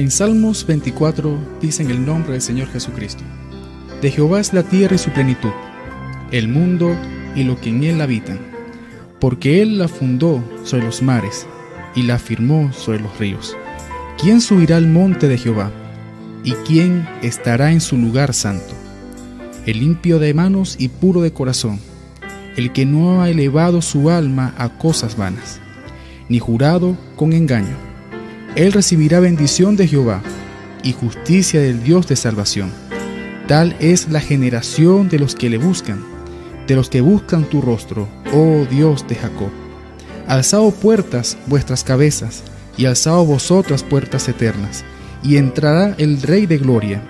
En Salmos 24 dicen el nombre del Señor Jesucristo. De Jehová es la tierra y su plenitud, el mundo y lo que en él habitan, porque él la fundó sobre los mares y la firmó sobre los ríos. ¿Quién subirá al monte de Jehová? ¿Y quién estará en su lugar santo? El limpio de manos y puro de corazón, el que no ha elevado su alma a cosas vanas, ni jurado con engaño. Él recibirá bendición de Jehová y justicia del Dios de salvación. Tal es la generación de los que le buscan, de los que buscan tu rostro, oh Dios de Jacob. Alzado puertas vuestras cabezas, y alzado vosotras puertas eternas, y entrará el Rey de Gloria.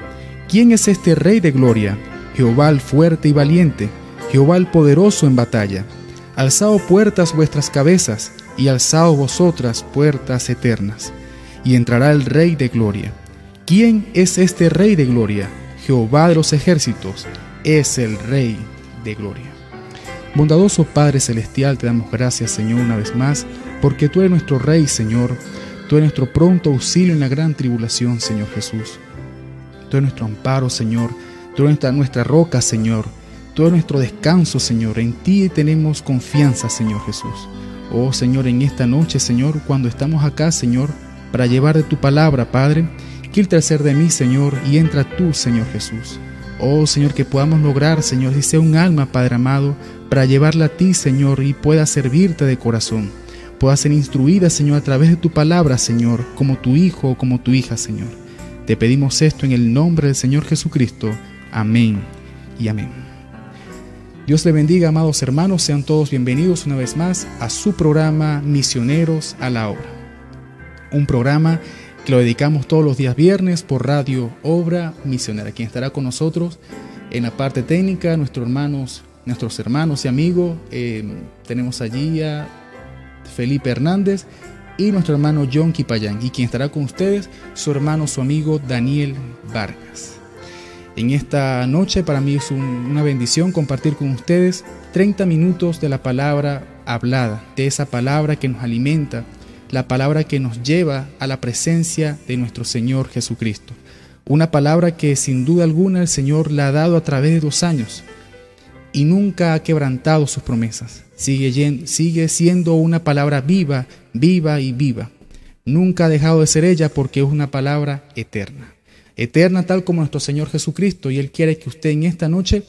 ¿Quién es este Rey de Gloria? Jehová el fuerte y valiente, Jehová el poderoso en batalla. Alzado puertas vuestras cabezas, y alzado vosotras puertas eternas, y entrará el Rey de Gloria. ¿Quién es este Rey de Gloria? Jehová de los ejércitos, es el Rey de Gloria. Bondadoso Padre Celestial, te damos gracias, Señor, una vez más, porque tú eres nuestro Rey, Señor. Tú eres nuestro pronto auxilio en la gran tribulación, Señor Jesús. Tú eres nuestro amparo, Señor. Tú eres nuestra, roca, Señor. Tú eres nuestro descanso, Señor. En ti tenemos confianza, Señor Jesús. Oh, Señor, en esta noche, Señor, cuando estamos acá, Señor, para llevar de tu palabra, Padre, quítate hacer de mí, Señor, y entra tú, Señor Jesús. Oh Señor, que podamos lograr, Señor, y sea un alma, Padre amado, para llevarla a ti, Señor, y pueda servirte de corazón. Pueda ser instruida, Señor, a través de tu palabra, Señor, como tu hijo o como tu hija, Señor. Te pedimos esto en el nombre del Señor Jesucristo. Amén y amén. Dios le bendiga, amados hermanos, sean todos bienvenidos una vez más a su programa Misioneros a la Obra. Un programa que lo dedicamos todos los días viernes por Radio Obra Misionera. Quien estará con nosotros en la parte técnica, nuestros hermanos nuestros hermanos y amigos. Eh, tenemos allí a Felipe Hernández y nuestro hermano John Kipayán. Y quien estará con ustedes, su hermano, su amigo Daniel Vargas. En esta noche para mí es una bendición compartir con ustedes 30 minutos de la palabra hablada, de esa palabra que nos alimenta, la palabra que nos lleva a la presencia de nuestro Señor Jesucristo. Una palabra que sin duda alguna el Señor la ha dado a través de dos años y nunca ha quebrantado sus promesas. Sigue, sigue siendo una palabra viva, viva y viva. Nunca ha dejado de ser ella porque es una palabra eterna. Eterna tal como nuestro Señor Jesucristo y Él quiere que usted en esta noche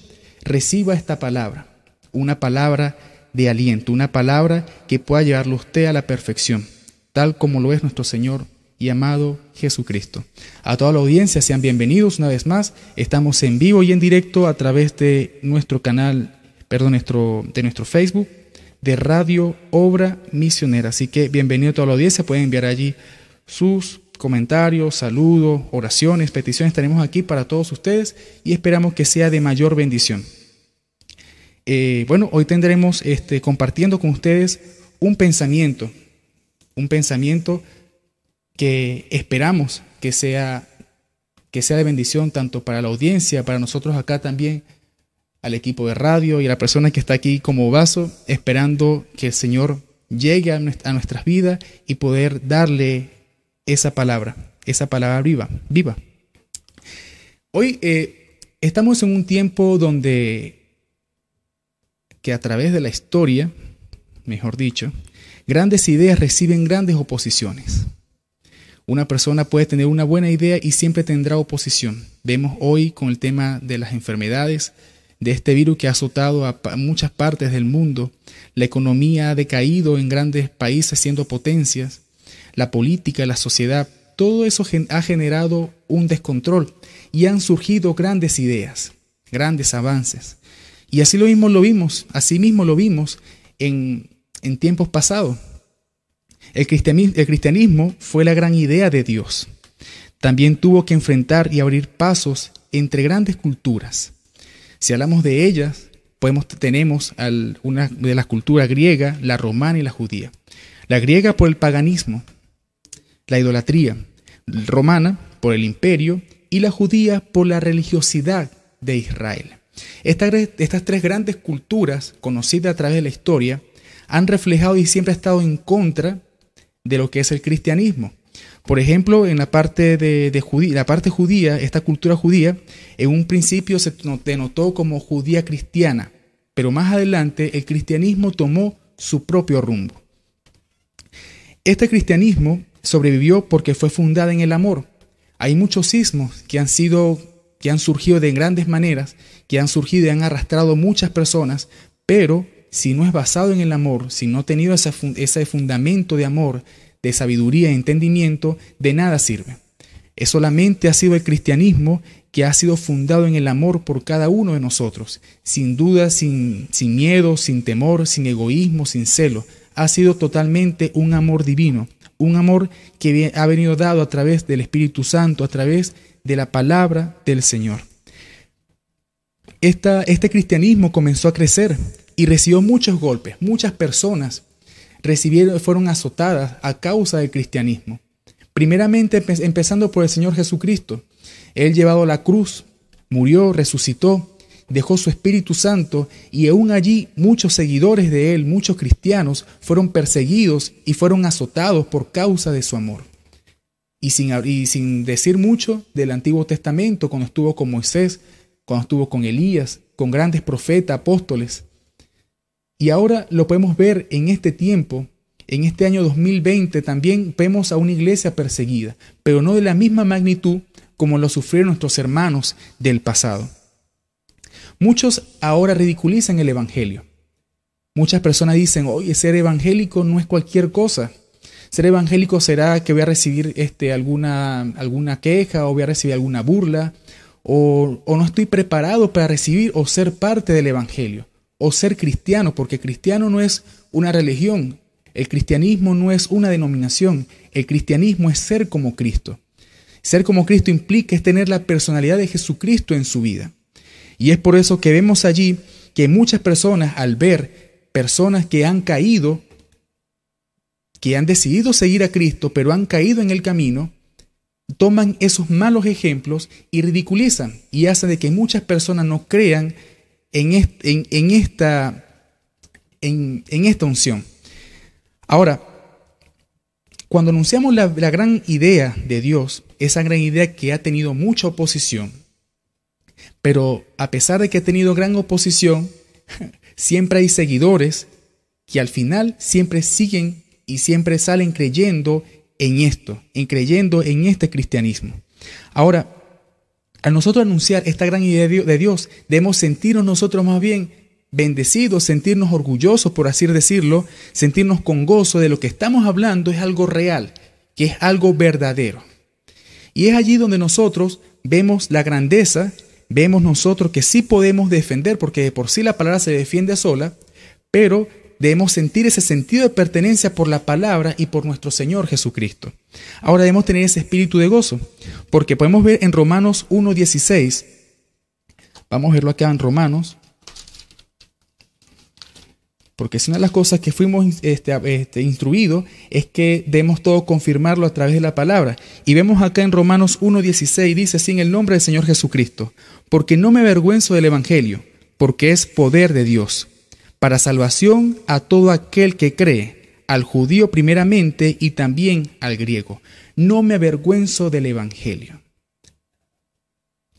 reciba esta palabra. Una palabra de aliento, una palabra que pueda llevarlo usted a la perfección, tal como lo es nuestro Señor y amado Jesucristo. A toda la audiencia sean bienvenidos una vez más. Estamos en vivo y en directo a través de nuestro canal, perdón, nuestro, de nuestro Facebook de Radio Obra Misionera. Así que bienvenido a toda la audiencia. Pueden enviar allí sus comentarios, saludos, oraciones, peticiones. Tenemos aquí para todos ustedes y esperamos que sea de mayor bendición. Eh, bueno, hoy tendremos este, compartiendo con ustedes un pensamiento, un pensamiento que esperamos que sea, que sea de bendición tanto para la audiencia, para nosotros acá también, al equipo de radio y a la persona que está aquí como vaso, esperando que el Señor llegue a, nuestras vidas y poder darle esa palabra, esa palabra viva, viva. Hoy eh, estamos en un tiempo donde que a través de la historia, mejor dicho, grandes ideas reciben grandes oposiciones. Una persona puede tener una buena idea y siempre tendrá oposición. Vemos hoy con el tema de las enfermedades, de este virus que ha azotado a muchas partes del mundo. La economía ha decaído en grandes países siendo potencias. La política, la sociedad, todo eso ha generado un descontrol y han surgido grandes ideas, grandes avances. Y así lo mismo lo vimos, así mismo lo vimos en, en tiempos pasados. El cristianismo, fue la gran idea de Dios. También tuvo que enfrentar y abrir pasos entre grandes culturas. Si hablamos de ellas, podemos, tenemos una de las culturas griega, la romana y la judía. La griega por el paganismo, la idolatría, romana por el imperio y la judía por la religiosidad de Israel. estas tres grandes culturas, conocidas a través de la historia, han reflejado y siempre estado en contra de lo que es el cristianismo. Por ejemplo, en la parte de, judía, la parte judía, esta cultura judía, en un principio se denotó como judía cristiana, pero más adelante el cristianismo tomó su propio rumbo. Este cristianismo sobrevivió porque fue fundada en el amor. Hay muchos sismos que han sido que han surgido de grandes maneras, que han surgido y han arrastrado muchas personas, pero si no es basado en el amor, si no ha tenido ese, fundamento de amor, de sabiduría y entendimiento, de nada sirve. Es solamente ha sido el cristianismo que ha sido fundado en el amor por cada uno de nosotros, sin duda, sin miedo, sin temor, sin egoísmo, sin celo. Ha sido totalmente un amor divino, un amor que ha venido dado a través del Espíritu Santo, a través de la palabra del Señor. este cristianismo comenzó a crecer y recibió muchos golpes. Muchas personas recibieron, fueron azotadas a causa del cristianismo. Primeramente empezando por el Señor Jesucristo. Él llevado la cruz, murió, resucitó, dejó su Espíritu Santo y aún allí muchos seguidores de Él, muchos cristianos, fueron perseguidos y fueron azotados por causa de su amor. Y sin, y sin decir mucho del Antiguo Testamento, cuando estuvo con Moisés, cuando estuvo con Elías, con grandes profetas, apóstoles, y ahora lo podemos ver en este tiempo, en este año 2020 también vemos a una iglesia perseguida, pero no de la misma magnitud como lo sufrieron nuestros hermanos del pasado. Muchos ahora ridiculizan el Evangelio. Muchas personas dicen, oye, ser evangélico no es cualquier cosa. Ser evangélico será que voy a recibir este, alguna, alguna queja o voy a recibir alguna burla o, o no estoy preparado para recibir o ser parte del Evangelio o ser cristiano, porque cristiano no es una religión, el cristianismo no es una denominación, el cristianismo es ser como Cristo. Ser como Cristo implica es tener la personalidad de Jesucristo en su vida. Y es por eso que vemos allí que muchas personas al ver personas que han caído, que han decidido seguir a Cristo, pero han caído en el camino, toman esos malos ejemplos y ridiculizan y hacen de que muchas personas no crean en, esta, en, esta unción. Ahora, cuando anunciamos la, la, gran idea de Dios, esa gran idea que ha tenido mucha oposición, pero a pesar de que ha tenido gran oposición, siempre hay seguidores que al final siempre siguen y siempre salen creyendo en esto, en creyendo en este cristianismo. Ahora, a nosotros anunciar esta gran idea de Dios, debemos sentirnos nosotros más bien bendecidos, sentirnos orgullosos, por así decirlo, sentirnos con gozo de lo que estamos hablando es algo real, que es algo verdadero. Y es allí donde nosotros vemos la grandeza, vemos nosotros que sí podemos defender, porque de por sí la palabra se defiende sola, pero debemos sentir ese sentido de pertenencia por la palabra y por nuestro Señor Jesucristo. Ahora debemos tener ese espíritu de gozo, porque podemos ver en Romanos 1.16, vamos a verlo acá en Romanos, porque es una de las cosas que fuimos este, este, instruidos es que debemos todo confirmarlo a través de la palabra. Y vemos acá en Romanos 1.16, dice en el nombre del Señor Jesucristo, porque no me avergüenzo del Evangelio, porque es poder de Dios para salvación a todo aquel que cree, al judío primeramente y también al griego. No me avergüenzo del Evangelio.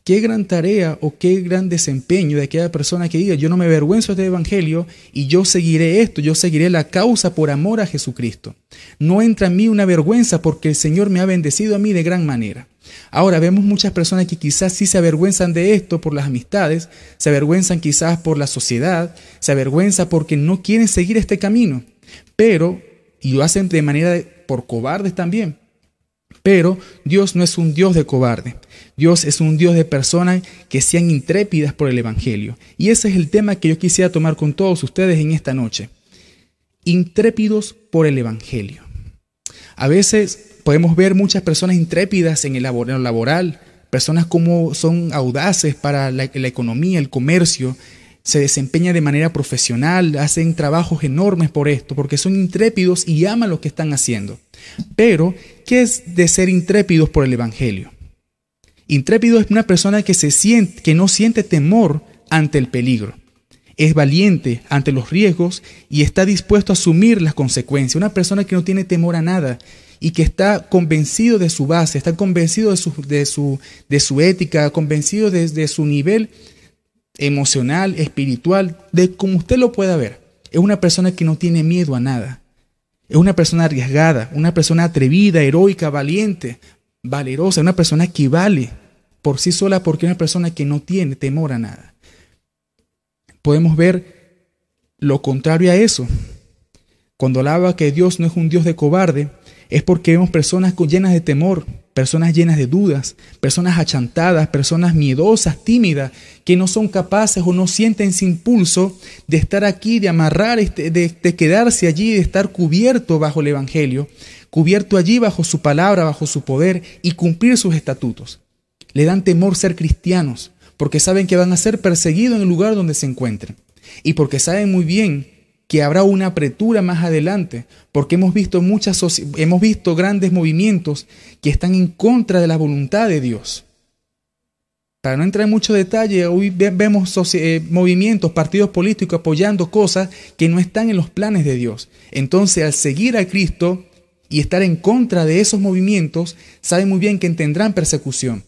Qué gran tarea o qué gran desempeño de aquella persona que diga, yo no me avergüenzo del Evangelio y yo seguiré esto, yo seguiré la causa por amor a Jesucristo. No entra en mí una vergüenza porque el Señor me ha bendecido a mí de gran manera. Ahora vemos muchas personas que quizás sí se avergüenzan de esto por las amistades, se avergüenzan quizás por la sociedad, se avergüenzan porque no quieren seguir este camino, pero, y lo hacen de manera por cobardes también. Pero Dios no es un Dios de cobarde. Dios es un Dios de personas que sean intrépidas por el Evangelio. Y ese es el tema que yo quisiera tomar con todos ustedes en esta noche. Intrépidos por el Evangelio. A veces podemos ver muchas personas intrépidas en el laboral, personas como son audaces para la, economía, el comercio, se desempeñan de manera profesional, hacen trabajos enormes por esto, porque son intrépidos y aman lo que están haciendo. Pero, ¿qué es de ser intrépidos por el Evangelio? Intrépido es una persona que, se siente, que no siente temor ante el peligro. Es valiente ante los riesgos y está dispuesto a asumir las consecuencias. Una persona que no tiene temor a nada y que está convencido de su base, está convencido de su, de su, de su ética, convencido de, su nivel emocional, espiritual, de como usted lo pueda ver. Es una persona que no tiene miedo a nada. Es una persona arriesgada, una persona atrevida, heroica, valiente, valerosa, una persona que vale por sí sola porque es una persona que no tiene temor a nada. Podemos ver lo contrario a eso. Cuando hablaba que Dios no es un Dios de cobarde, es porque vemos personas llenas de temor, personas llenas de dudas, personas achantadas, personas miedosas, tímidas, que no son capaces o no sienten ese impulso de estar aquí, de amarrar, este, de, de quedarse allí, de estar cubierto bajo el Evangelio, cubierto allí bajo su palabra, bajo su poder y cumplir sus estatutos. Le dan temor ser cristianos, porque saben que van a ser perseguidos en el lugar donde se encuentren. Y porque saben muy bien que habrá una apretura más adelante, porque hemos visto muchas hemos visto grandes movimientos que están en contra de la voluntad de Dios. Para no entrar en mucho detalle, hoy vemos eh, movimientos, partidos políticos apoyando cosas que no están en los planes de Dios. Entonces, al seguir a Cristo y estar en contra de esos movimientos, saben muy bien que tendrán persecución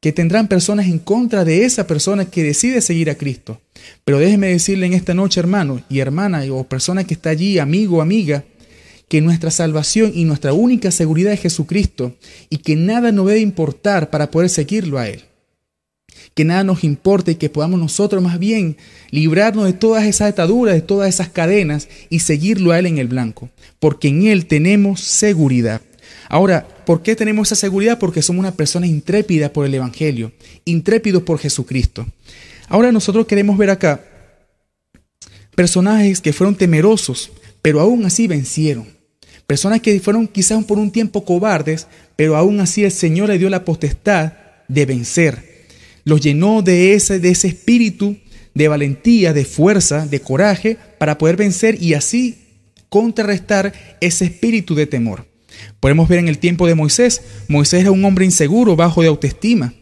que tendrán personas en contra de esa persona que decide seguir a Cristo. Pero déjeme decirle en esta noche, hermano y hermana, o persona que está allí, amigo o amiga, que nuestra salvación y nuestra única seguridad es Jesucristo y que nada nos debe importar para poder seguirlo a Él. Que nada nos importe y que podamos nosotros más bien librarnos de todas esas ataduras, de todas esas cadenas y seguirlo a Él en el blanco, porque en Él tenemos seguridad. Ahora, ¿por qué tenemos esa seguridad? Porque somos una persona intrépida por el Evangelio, intrépidos por Jesucristo. Ahora nosotros queremos ver acá personajes que fueron temerosos, pero aún así vencieron. Personas que fueron quizás por un tiempo cobardes, pero aún así el Señor le dio la potestad de vencer. Los llenó de ese, de ese espíritu de valentía, de fuerza, de coraje, para poder vencer y así contrarrestar ese espíritu de temor. Podemos ver en el tiempo de Moisés, Moisés era un hombre inseguro, bajo de autoestima.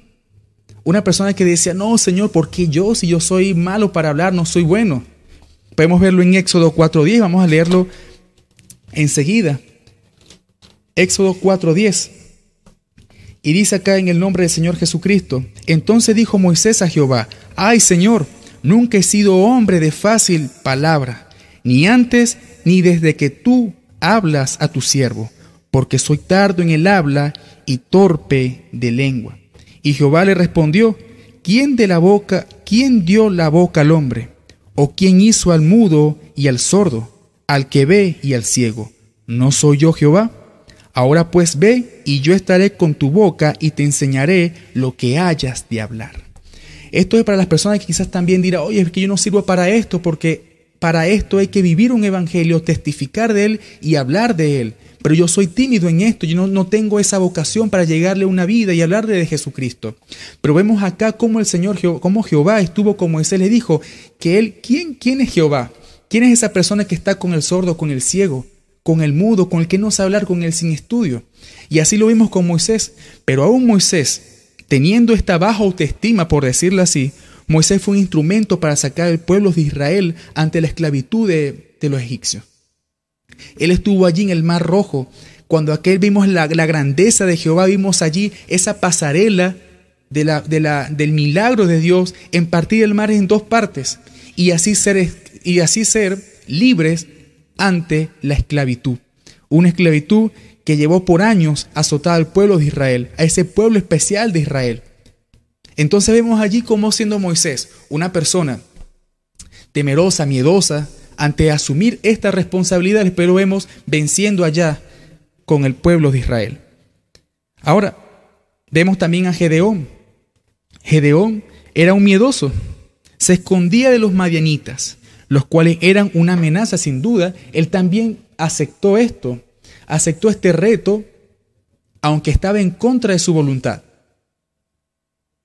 Una persona que decía, no, Señor, ¿por qué yo si yo soy malo para hablar, no soy bueno? Podemos verlo en Éxodo 4.10, vamos a leerlo enseguida. Éxodo 4.10. Y dice acá en el nombre del Señor Jesucristo, entonces dijo Moisés a Jehová, ay Señor, nunca he sido hombre de fácil palabra, ni antes ni desde que tú hablas a tu siervo porque soy tardo en el habla y torpe de lengua. Y Jehová le respondió, ¿quién de la boca, quién dio la boca al hombre? ¿O quién hizo al mudo y al sordo, al que ve y al ciego? ¿No soy yo Jehová? Ahora pues ve y yo estaré con tu boca y te enseñaré lo que hayas de hablar. Esto es para las personas que quizás también dirán, oye, es que yo no sirvo para esto porque para esto hay que vivir un evangelio, testificar de él y hablar de él pero yo soy tímido en esto, yo no, no, tengo esa vocación para llegarle una vida y hablarle de Jesucristo. Pero vemos acá cómo el Señor, cómo Jehová estuvo como Moisés le dijo, que él, ¿quién, ¿quién es Jehová? ¿Quién es esa persona que está con el sordo, con el ciego, con el mudo, con el que no sabe hablar, con el sin estudio? Y así lo vimos con Moisés. Pero aún Moisés, teniendo esta baja autoestima, por decirlo así, Moisés fue un instrumento para sacar al pueblo de Israel ante la esclavitud de los egipcios. Él estuvo allí en el Mar Rojo. Cuando aquel vimos la, grandeza de Jehová, vimos allí esa pasarela de la, de la, del milagro de Dios en partir el mar en dos partes y así ser, y así ser libres ante la esclavitud. Una esclavitud que llevó por años azotar al pueblo de Israel, a ese pueblo especial de Israel. Entonces vemos allí como siendo Moisés, una persona temerosa, miedosa, ante asumir esta responsabilidad, pero vemos venciendo allá con el pueblo de Israel. Ahora, vemos también a Gedeón. Gedeón era un miedoso, se escondía de los madianitas, los cuales eran una amenaza sin duda. Él también aceptó esto, aceptó este reto, aunque estaba en contra de su voluntad.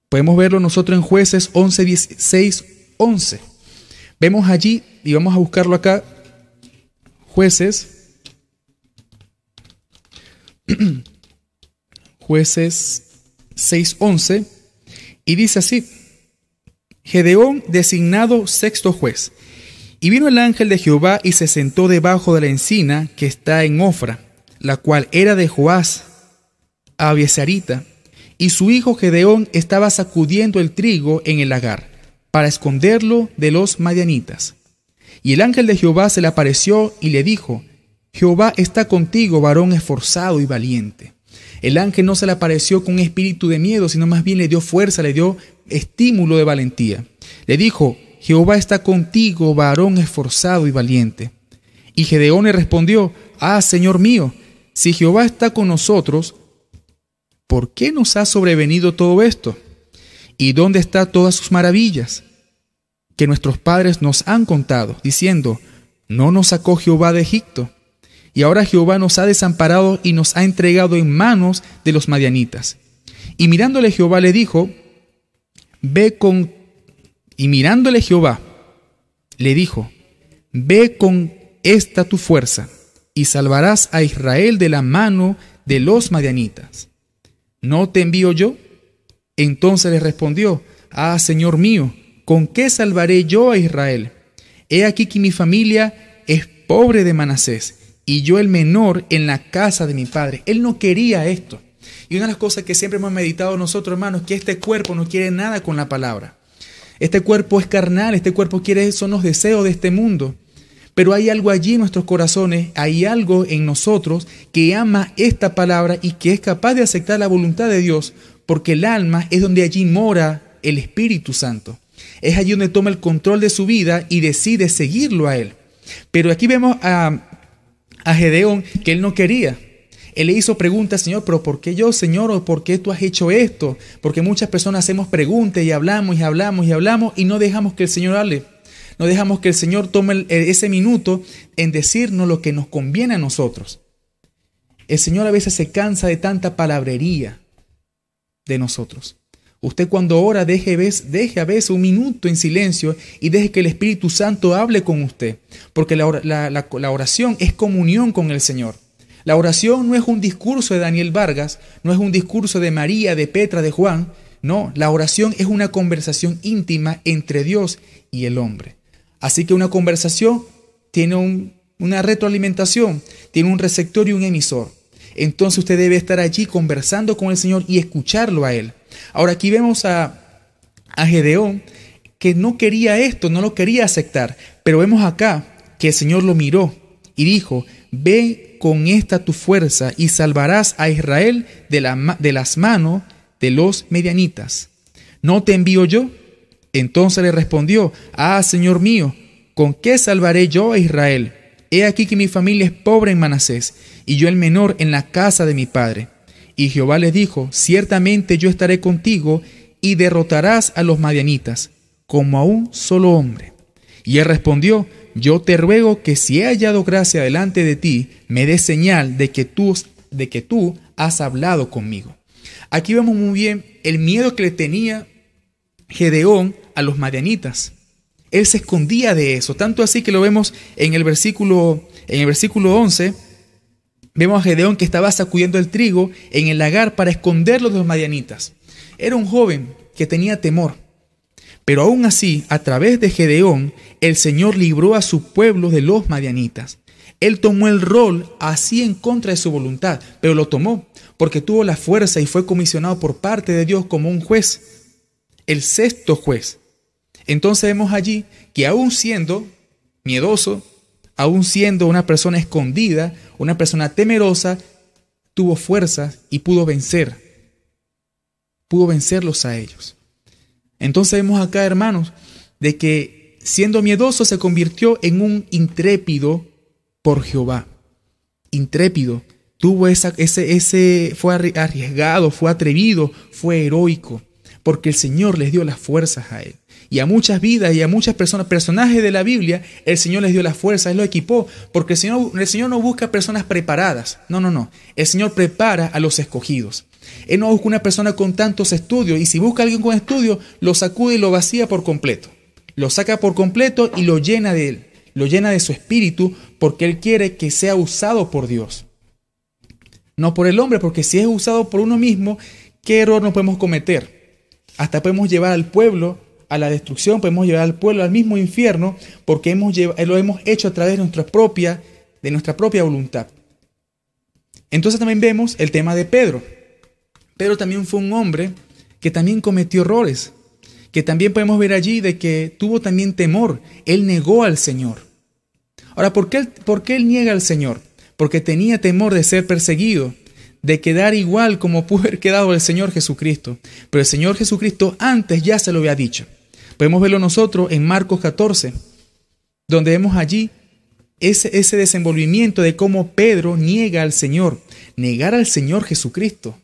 Podemos verlo nosotros en jueces 11, 16, 11. Vemos allí, y vamos a buscarlo acá, jueces, jueces 6.11, y dice así, Gedeón designado sexto juez. Y vino el ángel de Jehová y se sentó debajo de la encina que está en Ofra, la cual era de Joás, a y su hijo Gedeón estaba sacudiendo el trigo en el lagar, para esconderlo de los madianitas. Y el ángel de Jehová se le apareció y le dijo, Jehová está contigo, varón esforzado y valiente. El ángel no se le apareció con un espíritu de miedo, sino más bien le dio fuerza, le dio estímulo de valentía. Le dijo, Jehová está contigo, varón esforzado y valiente. Y Gedeón le respondió, Ah, Señor mío, si Jehová está con nosotros, ¿por qué nos ha sobrevenido todo esto? ¿Y dónde están todas sus maravillas? Que nuestros padres nos han contado, diciendo, ¿no nos sacó Jehová de Egipto? Y ahora Jehová nos ha desamparado y nos ha entregado en manos de los madianitas. Y mirándole Jehová le dijo, ve con... Y mirándole Jehová le dijo, ve con esta tu fuerza y salvarás a Israel de la mano de los madianitas. ¿No te envío yo? Entonces le respondió, Ah, Señor mío, ¿con qué salvaré yo a Israel? He aquí que mi familia es pobre de Manasés y yo el menor en la casa de mi padre. Él no quería esto. Y una de las cosas que siempre hemos meditado nosotros, hermanos, es que este cuerpo no quiere nada con la palabra. Este cuerpo es carnal, este cuerpo quiere, son los deseos de este mundo. Pero hay algo allí en nuestros corazones, hay algo en nosotros que ama esta palabra y que es capaz de aceptar la voluntad de Dios, porque el alma es donde allí mora el Espíritu Santo. Es allí donde toma el control de su vida y decide seguirlo a Él. Pero aquí vemos a, a Gedeón que él no quería. Él le hizo preguntas, Señor, pero ¿por qué yo, Señor? ¿O por qué tú has hecho esto? Porque muchas personas hacemos preguntas y hablamos y hablamos y hablamos y no dejamos que el Señor hable. No dejamos que el Señor tome ese minuto en decirnos lo que nos conviene a nosotros. El Señor a veces se cansa de tanta palabrería de nosotros. Usted cuando ora deje, deje a veces un minuto en silencio y deje que el Espíritu Santo hable con usted, porque la, la oración es comunión con el Señor. La oración no es un discurso de Daniel Vargas, no es un discurso de María, de Petra, de Juan, no, la oración es una conversación íntima entre Dios y el hombre. Así que una conversación tiene una retroalimentación, tiene un receptor y un emisor. Entonces usted debe estar allí conversando con el Señor y escucharlo a Él. Ahora aquí vemos a, a Gedeón que no quería esto, no lo quería aceptar, pero vemos acá que el Señor lo miró y dijo, ve con esta tu fuerza y salvarás a Israel de, la, de las manos de los medianitas. ¿No te envío yo? Entonces le respondió, Ah, Señor mío, ¿con qué salvaré yo a Israel? He aquí que mi familia es pobre en Manasés, y yo el menor en la casa de mi padre. Y Jehová le dijo, Ciertamente yo estaré contigo, y derrotarás a los madianitas, como a un solo hombre. Y él respondió, Yo te ruego que si he hallado gracia delante de ti, me des señal de que tú, has hablado conmigo. Aquí vemos muy bien el miedo que le tenía Gedeón a los madianitas. Él se escondía de eso, tanto así que lo vemos en el versículo, en el versículo 11. Vemos a Gedeón que estaba sacudiendo el trigo en el lagar para esconderlo de los madianitas. Era un joven que tenía temor. Pero aún así, a través de Gedeón, el Señor libró a su pueblo de los madianitas. Él tomó el rol así en contra de su voluntad, pero lo tomó porque tuvo la fuerza y fue comisionado por parte de Dios como un juez el sexto juez. Entonces vemos allí que aún siendo miedoso, aún siendo una persona escondida, una persona temerosa, tuvo fuerza y pudo vencer. Pudo vencerlos a ellos. Entonces vemos acá, hermanos, de que siendo miedoso se convirtió en un intrépido por Jehová. Intrépido. Tuvo esa, ese, ese, fue arriesgado, fue atrevido, fue heroico porque el Señor les dio las fuerzas a él. Y a muchas vidas y a muchas personas, personajes de la Biblia, el Señor les dio las fuerzas, Él lo equipó, porque el Señor, el Señor no busca personas preparadas, no, no, no, el Señor prepara a los escogidos. Él no busca una persona con tantos estudios, y si busca a alguien con estudios, lo sacude y lo vacía por completo. Lo saca por completo y lo llena de Él, lo llena de su espíritu, porque Él quiere que sea usado por Dios. No por el hombre, porque si es usado por uno mismo, ¿qué error no podemos cometer? Hasta podemos llevar al pueblo a la destrucción, podemos llevar al pueblo al mismo infierno, porque hemos lo hemos hecho a través de nuestra propia, de nuestra propia voluntad. Entonces también vemos el tema de Pedro. Pedro también fue un hombre que también cometió errores, que también podemos ver allí de que tuvo también temor. Él negó al Señor. Ahora, ¿por qué, ¿por qué él niega al Señor? Porque tenía temor de ser perseguido, de quedar igual como pudo haber quedado el Señor Jesucristo. Pero el Señor Jesucristo antes ya se lo había dicho. Podemos verlo nosotros en Marcos 14, donde vemos allí ese, ese desenvolvimiento de cómo Pedro niega al Señor. Negar al Señor Jesucristo.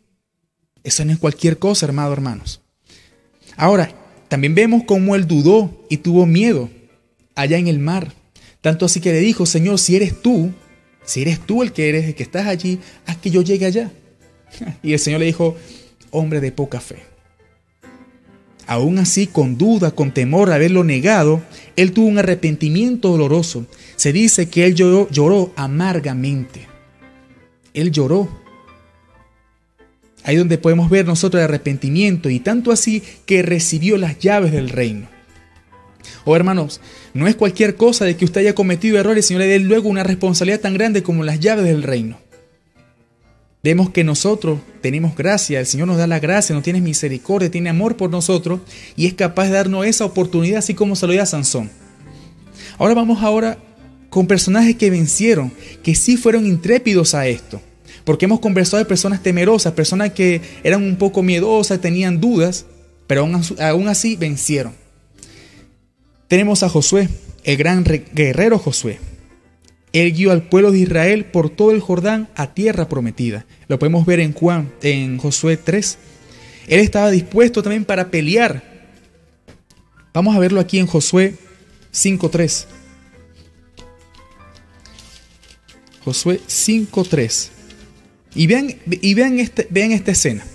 Eso no es cualquier cosa, hermano, hermanos. Ahora, también vemos cómo él dudó y tuvo miedo allá en el mar. Tanto así que le dijo, Señor, si eres tú, si eres tú el que eres, el que estás allí, haz que yo llegue allá. Y el Señor le dijo, hombre de poca fe. Aún así, con duda, con temor de haberlo negado, él tuvo un arrepentimiento doloroso. Se dice que él lloró, amargamente. Él lloró. Ahí donde podemos ver nosotros el arrepentimiento y tanto así que recibió las llaves del reino. Oh hermanos, no es cualquier cosa de que usted haya cometido errores, Señor le dé luego una responsabilidad tan grande como las llaves del reino. Vemos que nosotros tenemos gracia, el Señor nos da la gracia, nos tiene misericordia, tiene amor por nosotros y es capaz de darnos esa oportunidad así como se lo dio a Sansón. Ahora vamos ahora con personajes que vencieron, que sí fueron intrépidos a esto. Porque hemos conversado de personas temerosas, personas que eran un poco miedosas, tenían dudas, pero aún así vencieron. Tenemos a Josué, el gran guerrero Josué. Él guió al pueblo de Israel por todo el Jordán a tierra prometida. Lo podemos ver en Juan, en Josué 3. Él estaba dispuesto también para pelear. Vamos a verlo aquí en Josué 5.3. Josué 5.3. Y vean, y vean, este, vean esta escena.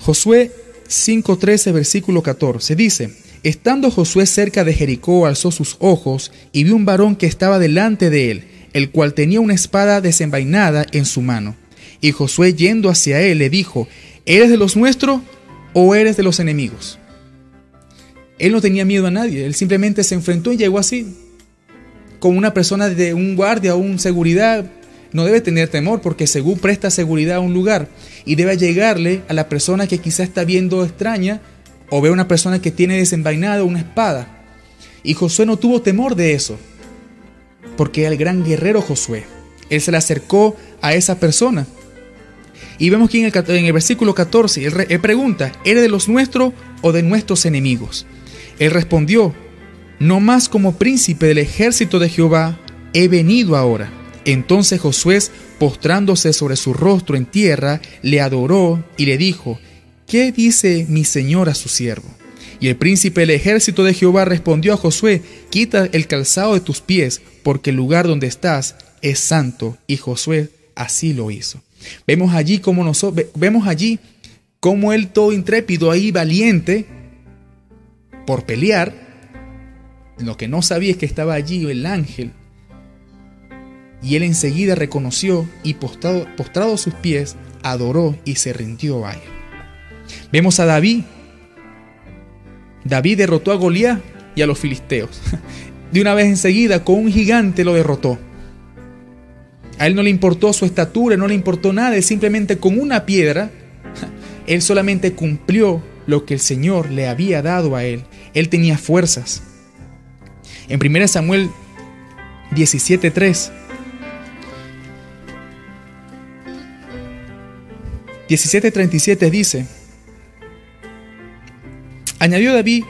Josué 5.13, versículo 14. Dice, Estando Josué cerca de Jericó, alzó sus ojos y vio un varón que estaba delante de él, el cual tenía una espada desenvainada en su mano. Y Josué yendo hacia él le dijo, ¿eres de los nuestros o eres de los enemigos? Él no tenía miedo a nadie, él simplemente se enfrentó y llegó así. Como una persona de un guardia o un seguridad, no debe tener temor porque según presta seguridad a un lugar y debe llegarle a la persona que quizá está viendo extraña o ve una persona que tiene desenvainada una espada. Y Josué no tuvo temor de eso, porque era el gran guerrero Josué. Él se le acercó a esa persona. Y vemos que en el, el versículo 14, él, él pregunta, ¿eres de los nuestros o de nuestros enemigos? Él respondió, no más como príncipe del ejército de Jehová he venido ahora. Entonces Josué, postrándose sobre su rostro en tierra, le adoró y le dijo, ¿qué dice mi señor a su siervo? Y el príncipe del ejército de Jehová respondió a Josué, quita el calzado de tus pies, porque el lugar donde estás es santo. Y Josué así lo hizo. Vemos allí como nosotros, vemos allí como él todo intrépido ahí, valiente, por pelear. Lo que no sabía es que estaba allí el ángel. Y él enseguida reconoció y postrado, postrado sus pies, adoró y se rindió a él. Vemos a David. David derrotó a Goliat y a los filisteos. De una vez enseguida, con un gigante lo derrotó. A él no le importó su estatura, no le importó nada, simplemente con una piedra, él solamente cumplió lo que el Señor le había dado a él. Él tenía fuerzas. En 1 Samuel 17:3 17:37 dice, Añadió David,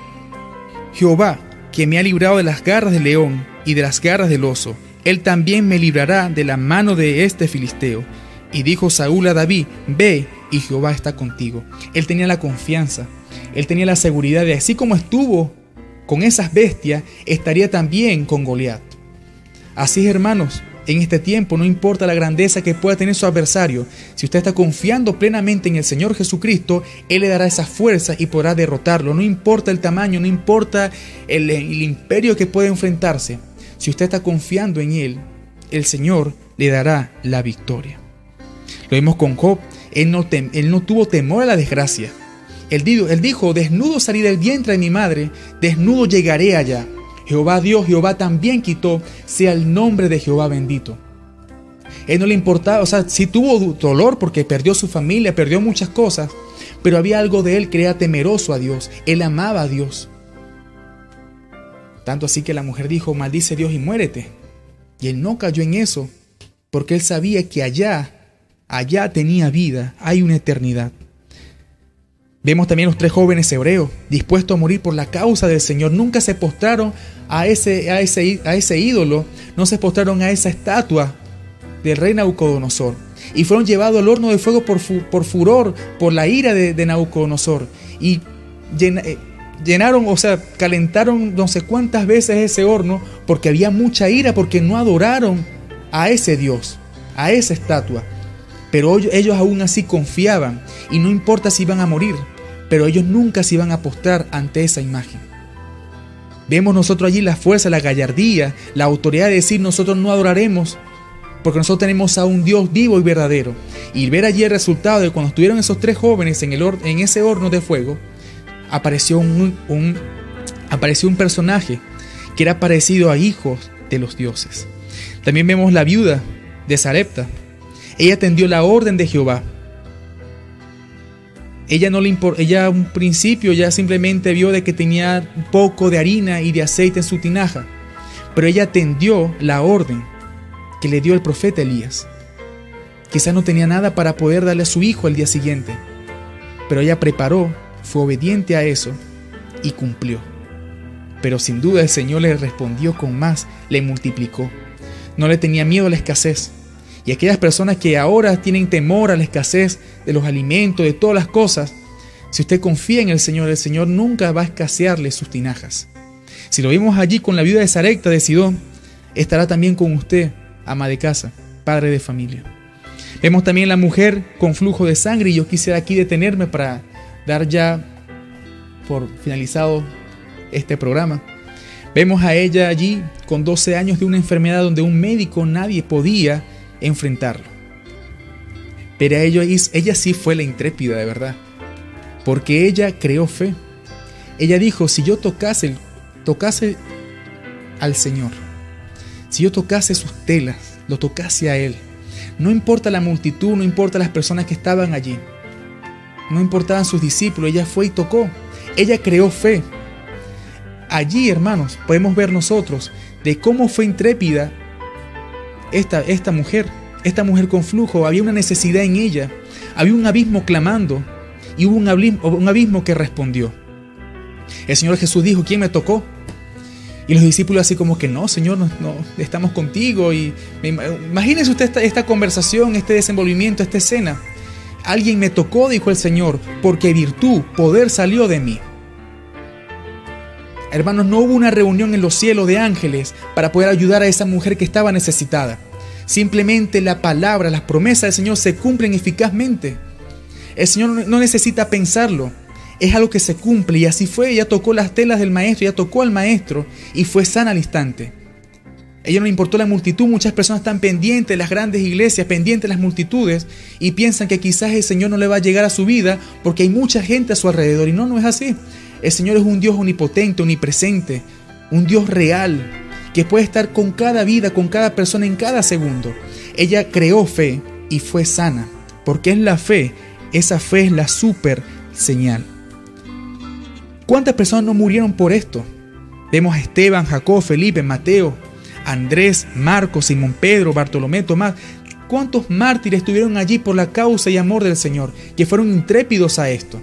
Jehová, que me ha librado de las garras del león y de las garras del oso, él también me librará de la mano de este filisteo. Y dijo Saúl a David, ve y Jehová está contigo. Él tenía la confianza, él tenía la seguridad de así como estuvo con esas bestias, estaría también con Goliat. Así, hermanos, en este tiempo, no importa la grandeza que pueda tener su adversario, si usted está confiando plenamente en el Señor Jesucristo, Él le dará esa fuerza y podrá derrotarlo. No importa el tamaño, no importa el, imperio que pueda enfrentarse. Si usted está confiando en Él, el Señor le dará la victoria. Lo vimos con Job, él no, tuvo temor a la desgracia. Él dijo, dijo, desnudo salí del vientre de mi madre, desnudo llegaré allá. Jehová Dios, Jehová también quitó, sea el nombre de Jehová bendito. Él no le importaba, o sea, sí tuvo dolor porque perdió su familia, perdió muchas cosas, pero había algo de él que era temeroso a Dios. Él amaba a Dios. Tanto así que la mujer dijo, maldice Dios y muérete. Y él no cayó en eso, porque él sabía que allá, allá tenía vida, hay una eternidad. Vemos también los tres jóvenes hebreos, dispuestos a morir por la causa del Señor. Nunca se postraron a ese, a ese, a ese ídolo, no se postraron a esa estatua del rey Nabucodonosor. Y fueron llevados al horno de fuego por, por furor, por la ira de, de. Y eh, llenaron, o sea, calentaron no sé cuántas veces ese horno porque había mucha ira, porque no adoraron a ese Dios, a esa estatua. Pero ellos aún así confiaban y no importa si iban a morir, pero ellos nunca se iban a postrar ante esa imagen. Vemos nosotros allí la fuerza, la gallardía, la autoridad de decir nosotros no adoraremos, porque nosotros tenemos a un Dios vivo y verdadero. Y ver allí el resultado de cuando estuvieron esos tres jóvenes en ese horno de fuego, apareció un, un, apareció un personaje que era parecido a hijos de los dioses. También vemos la viuda de Sarepta, ella atendió la orden de Jehová. Ella no le ella a un principio ya simplemente vio de que tenía un poco de harina y de aceite en su tinaja, pero ella atendió la orden que le dio el profeta Elías. Quizá no tenía nada para poder darle a su hijo al día siguiente, pero ella preparó, fue obediente a eso y cumplió. Pero sin duda el Señor le respondió con más, le multiplicó. No le tenía miedo a la escasez. Y aquellas personas que ahora tienen temor a la escasez de los alimentos, de todas las cosas, si usted confía en el Señor, el Señor nunca va a escasearle sus tinajas. Si lo vimos allí con la viuda de Sarepta de Sidón, estará también con usted, ama de casa, padre de familia. Vemos también la mujer con flujo de sangre y yo quisiera aquí detenerme para dar ya por finalizado este programa. Vemos a ella allí con 12 años de una enfermedad donde un médico nadie podía enfrentarlo. Pero ella, ella sí fue la intrépida de verdad, porque ella creó fe. Ella dijo, si yo tocase, tocase al Señor, si yo tocase sus telas, lo tocase a Él, no importa la multitud, no importa las personas que estaban allí, no importaban sus discípulos, ella fue y tocó, ella creó fe. Allí, hermanos, podemos ver nosotros de cómo fue intrépida esta, esta mujer, esta mujer con flujo, había una necesidad en ella, había un abismo clamando y hubo un abismo, un abismo que respondió. El Señor Jesús dijo, ¿quién me tocó? Y los discípulos así como que no, Señor, no, estamos contigo. Y imagínese usted esta conversación, este desenvolvimiento, esta escena. Alguien me tocó, dijo el Señor, porque virtud, poder salió de mí. Hermanos, no hubo una reunión en los cielos de ángeles para poder ayudar a esa mujer que estaba necesitada. Simplemente la palabra, las promesas del Señor se cumplen eficazmente. El Señor no necesita pensarlo. Es algo que se cumple y así fue. Ella tocó las telas del maestro, ella tocó al maestro y fue sana al instante. ella no le importó la multitud. Muchas personas están pendientes de las grandes iglesias, pendientes de las multitudes y piensan que quizás el Señor no le va a llegar a su vida porque hay mucha gente a su alrededor. Y no, no es así. El Señor es un Dios omnipotente, omnipresente, un Dios real, que puede estar con cada vida, con cada persona en cada segundo. Ella creó fe y fue sana, porque es la fe, esa fe es la super señal. ¿Cuántas personas no murieron por esto? Vemos a Esteban, Jacob, Felipe, Mateo, Andrés, Marcos, Simón Pedro, Bartolomé, Tomás. ¿Cuántos mártires estuvieron allí por la causa y amor del Señor, que fueron intrépidos a esto?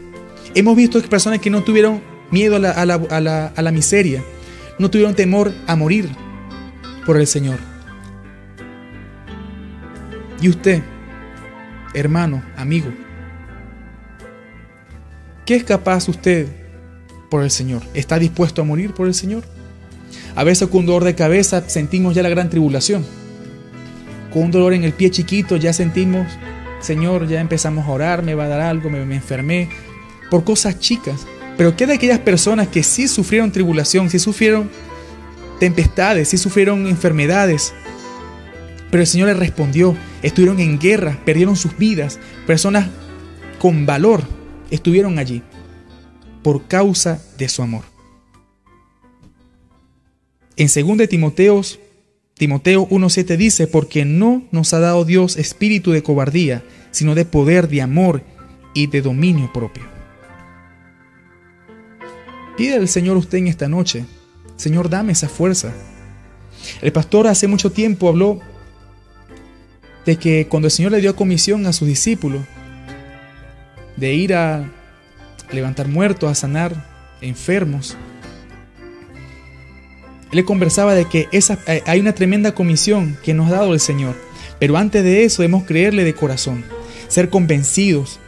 Hemos visto personas que no tuvieron miedo a la, miseria, no tuvieron temor a morir por el Señor. Y usted, hermano, amigo, ¿qué es capaz usted por el Señor? ¿Está dispuesto a morir por el Señor? A veces con un dolor de cabeza sentimos ya la gran tribulación. Con un dolor en el pie chiquito ya sentimos, Señor, ya empezamos a orar, me va a dar algo, me, me enfermé, por cosas chicas. Pero ¿qué de aquellas personas que sí sufrieron tribulación, sí sufrieron tempestades, sí sufrieron enfermedades? Pero el Señor les respondió, estuvieron en guerra, perdieron sus vidas, personas con valor estuvieron allí por causa de su amor. En 2 Timoteos Timoteo 1.7 dice, porque no nos ha dado Dios espíritu de cobardía, sino de poder, de amor y de dominio propio. Pide al Señor usted en esta noche, Señor, dame esa fuerza. El pastor hace mucho tiempo habló de que cuando el Señor le dio comisión a sus discípulos de ir a levantar muertos, a sanar enfermos, le conversaba de que esa, eh, hay una tremenda comisión que nos ha dado el Señor. Pero antes de eso debemos creerle de corazón, ser convencidos,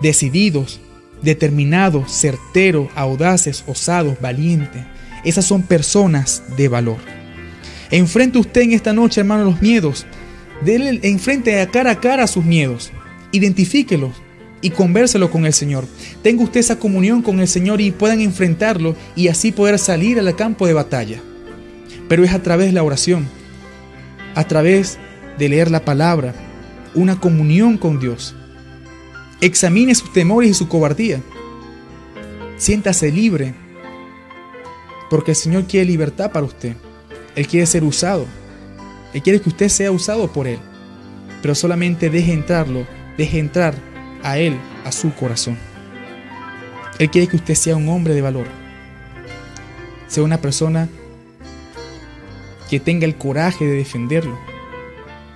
decididos, determinados, certeros, audaces, osados, valientes. Esas son personas de valor. Enfrente usted en esta noche, hermano, los miedos. Dele enfrente a cara a cara sus miedos. Identifíquelos y convérselo con el Señor. Tenga usted esa comunión con el Señor y puedan enfrentarlo y así poder salir al campo de batalla. Pero es a través de la oración, a través de leer la palabra, una comunión con Dios. Examine sus temores y su cobardía. Siéntase libre, porque el Señor quiere libertad para usted. Él quiere ser usado. Él quiere que usted sea usado por Él. Pero solamente deje entrarlo, deje entrar a Él, a su corazón. Él quiere que usted sea un hombre de valor, sea una persona que tenga el coraje de defenderlo,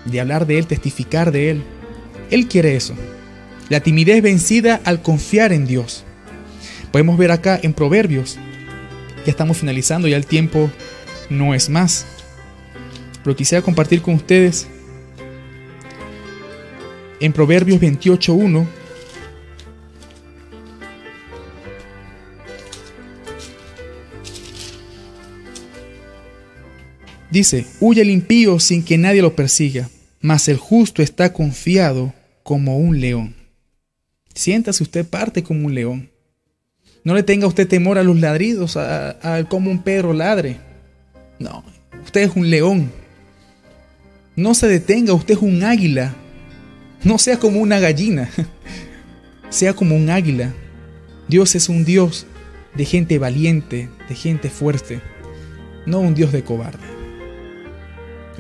de hablar de Él, testificar de Él. Él quiere eso. La timidez vencida al confiar en Dios. Podemos ver acá en Proverbios, ya estamos finalizando, ya el tiempo no es más. Pero quisiera compartir con ustedes en Proverbios 28.1, dice, huye el impío sin que nadie lo persiga, mas el justo está confiado como un león. Siéntase usted parte como un león. No le tenga usted temor a los ladridos, como un perro ladre. No, usted es un león. No se detenga, usted es un águila no sea como una gallina, sea como un águila. Dios es un Dios de gente valiente, de gente fuerte, no un Dios de cobarde.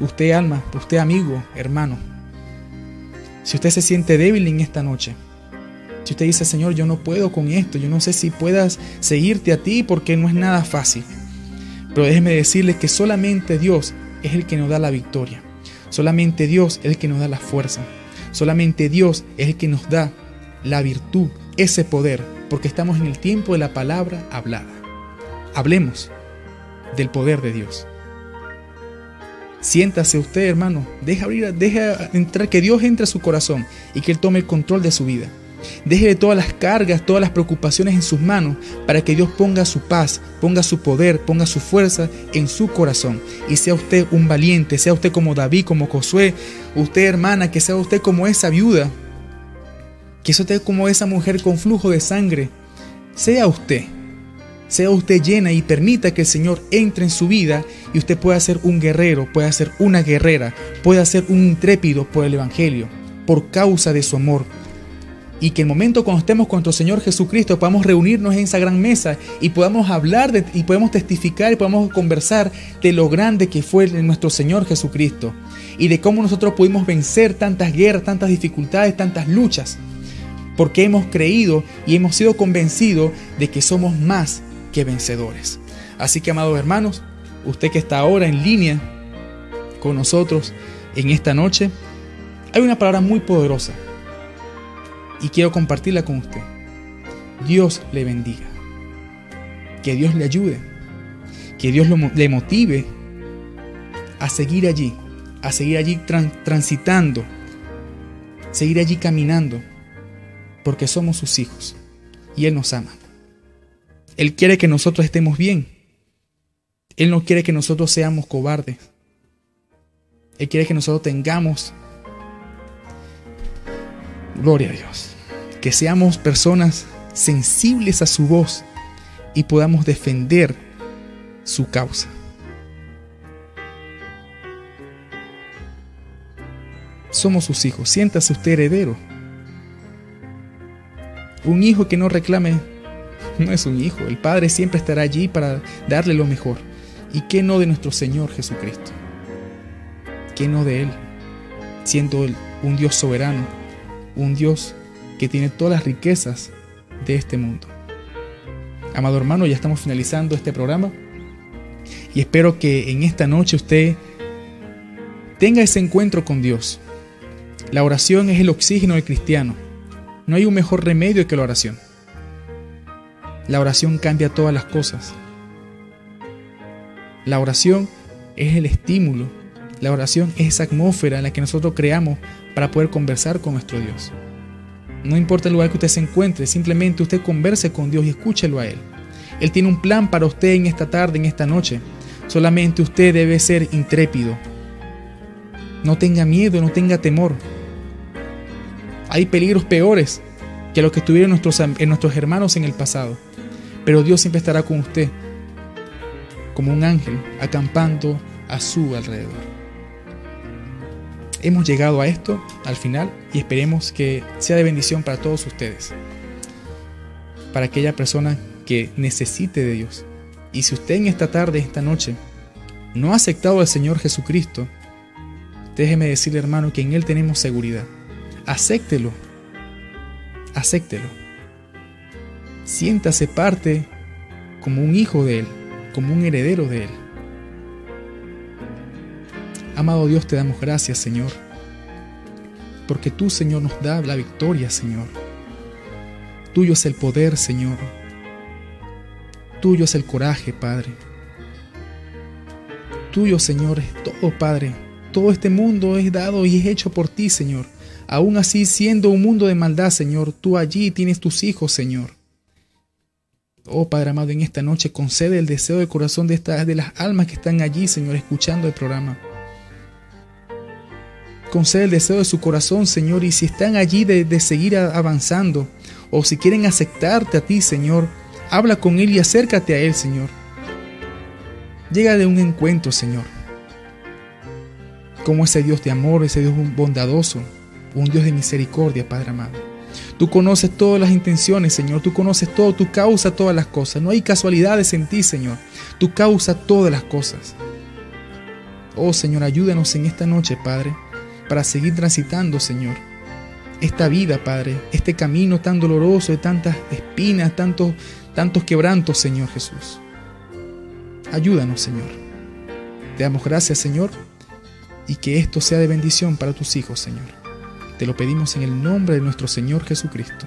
Usted alma, usted amigo, hermano, si usted se siente débil en esta noche, si usted dice, Señor, yo no puedo con esto, yo no sé si puedas seguirte a ti porque no es nada fácil. Pero déjeme decirle que solamente Dios es el que nos da la victoria. Solamente Dios es el que nos da la fuerza. Solamente Dios es el que nos da la virtud, ese poder, porque estamos en el tiempo de la palabra hablada. Hablemos del poder de Dios. Siéntase usted, hermano, deja abrir, deja entrar, que Dios entre a su corazón y que Él tome el control de su vida. Deje todas las cargas, todas las preocupaciones en sus manos para que Dios ponga su paz, ponga su poder, ponga su fuerza en su corazón. Y sea usted un valiente, sea usted como David, como Josué, usted hermana, que sea usted como esa viuda, que sea usted como esa mujer con flujo de sangre. Sea usted, sea usted llena y permita que el Señor entre en su vida y usted pueda ser un guerrero, pueda ser una guerrera, pueda ser un intrépido por el Evangelio, por causa de su amor y que el momento cuando estemos con nuestro Señor Jesucristo podamos reunirnos en esa gran mesa y podamos hablar de, y podemos testificar y podamos conversar de lo grande que fue nuestro Señor Jesucristo y de cómo nosotros pudimos vencer tantas guerras, tantas dificultades, tantas luchas, porque hemos creído y hemos sido convencidos de que somos más que vencedores. Así que, amados hermanos, usted que está ahora en línea con nosotros en esta noche, hay una palabra muy poderosa y quiero compartirla con usted. Dios le bendiga. Que Dios le ayude. Que Dios le motive a seguir allí, a seguir allí transitando, seguir allí caminando, porque somos sus hijos y Él nos ama. Él quiere que nosotros estemos bien. Él no quiere que nosotros seamos cobardes. Él quiere que nosotros tengamos gloria a Dios que seamos personas sensibles a su voz y podamos defender su causa. Somos sus hijos, siéntase usted heredero. Un hijo que no reclame no es un hijo, el Padre siempre estará allí para darle lo mejor. ¿Y qué no de nuestro Señor Jesucristo? ¿Qué no de Él? Siendo Él un Dios soberano, un Dios que tiene todas las riquezas de este mundo. Amado hermano, ya estamos finalizando este programa y espero que en esta noche usted tenga ese encuentro con Dios. La oración es el oxígeno del cristiano. No hay un mejor remedio que la oración. La oración cambia todas las cosas. La oración es el estímulo. La oración es esa atmósfera en la que nosotros creamos para poder conversar con nuestro Dios. No importa el lugar que usted se encuentre, simplemente usted converse con Dios y escúchelo a Él. Él tiene un plan para usted en esta tarde, en esta noche. Solamente usted debe ser intrépido. No tenga miedo, no tenga temor. Hay peligros peores que los que tuvieron nuestros, en nuestros hermanos en el pasado. Pero Dios siempre estará con usted, como un ángel, acampando a su alrededor. Hemos llegado a esto, al final, y esperemos que sea de bendición para todos ustedes. Para aquella persona que necesite de Dios. Y si usted en esta tarde, esta noche, no ha aceptado al Señor Jesucristo, déjeme decirle hermano que en Él tenemos seguridad. Acéptelo. Acéptelo. Siéntase parte como un hijo de Él, como un heredero de Él. Amado Dios, te damos gracias, Señor, porque tú, Señor, nos da la victoria, Señor. Tuyo es el poder, Señor. Tuyo es el coraje, Padre. Tuyo, Señor, es todo, Padre. Todo este mundo es dado y es hecho por ti, Señor. Aún así, siendo un mundo de maldad, Señor, tú allí tienes tus hijos, Señor. Oh Padre amado, en esta noche concede el deseo del corazón de, de las almas que están allí, Señor, escuchando el programa concede el deseo de su corazón, Señor, y si están allí de, seguir avanzando, o si quieren aceptarte a ti, Señor, habla con Él y acércate a Él, Señor. Llega de un encuentro, Señor, como ese Dios de amor, ese Dios bondadoso, un Dios de misericordia, Padre amado. Tú conoces todas las intenciones, Señor. Tú conoces todo. Tú causas todas las cosas. No hay casualidades en ti, Señor. Tú causas todas las cosas. Oh, Señor, ayúdanos en esta noche, Padre, para seguir transitando, Señor. Esta vida, Padre, este camino tan doloroso de tantas espinas, tantos, tantos quebrantos, Señor Jesús. Ayúdanos, Señor. Te damos gracias, Señor, y que esto sea de bendición para tus hijos, Señor. Te lo pedimos en el nombre de nuestro Señor Jesucristo.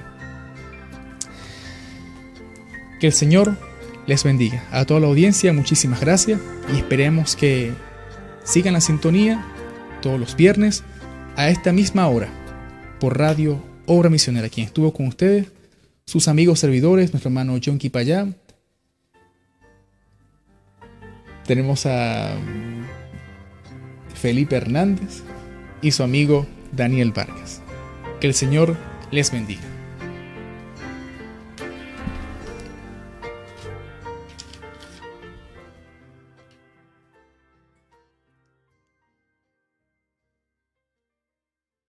Que el Señor les bendiga. A toda la audiencia, muchísimas gracias y esperemos que sigan la sintonía todos los viernes a esta misma hora por Radio Obra Misionera. Quien estuvo con ustedes, sus amigos servidores, nuestro hermano John Kipayá. Tenemos a Felipe Hernández y su amigo Daniel Vargas. Que el Señor les bendiga.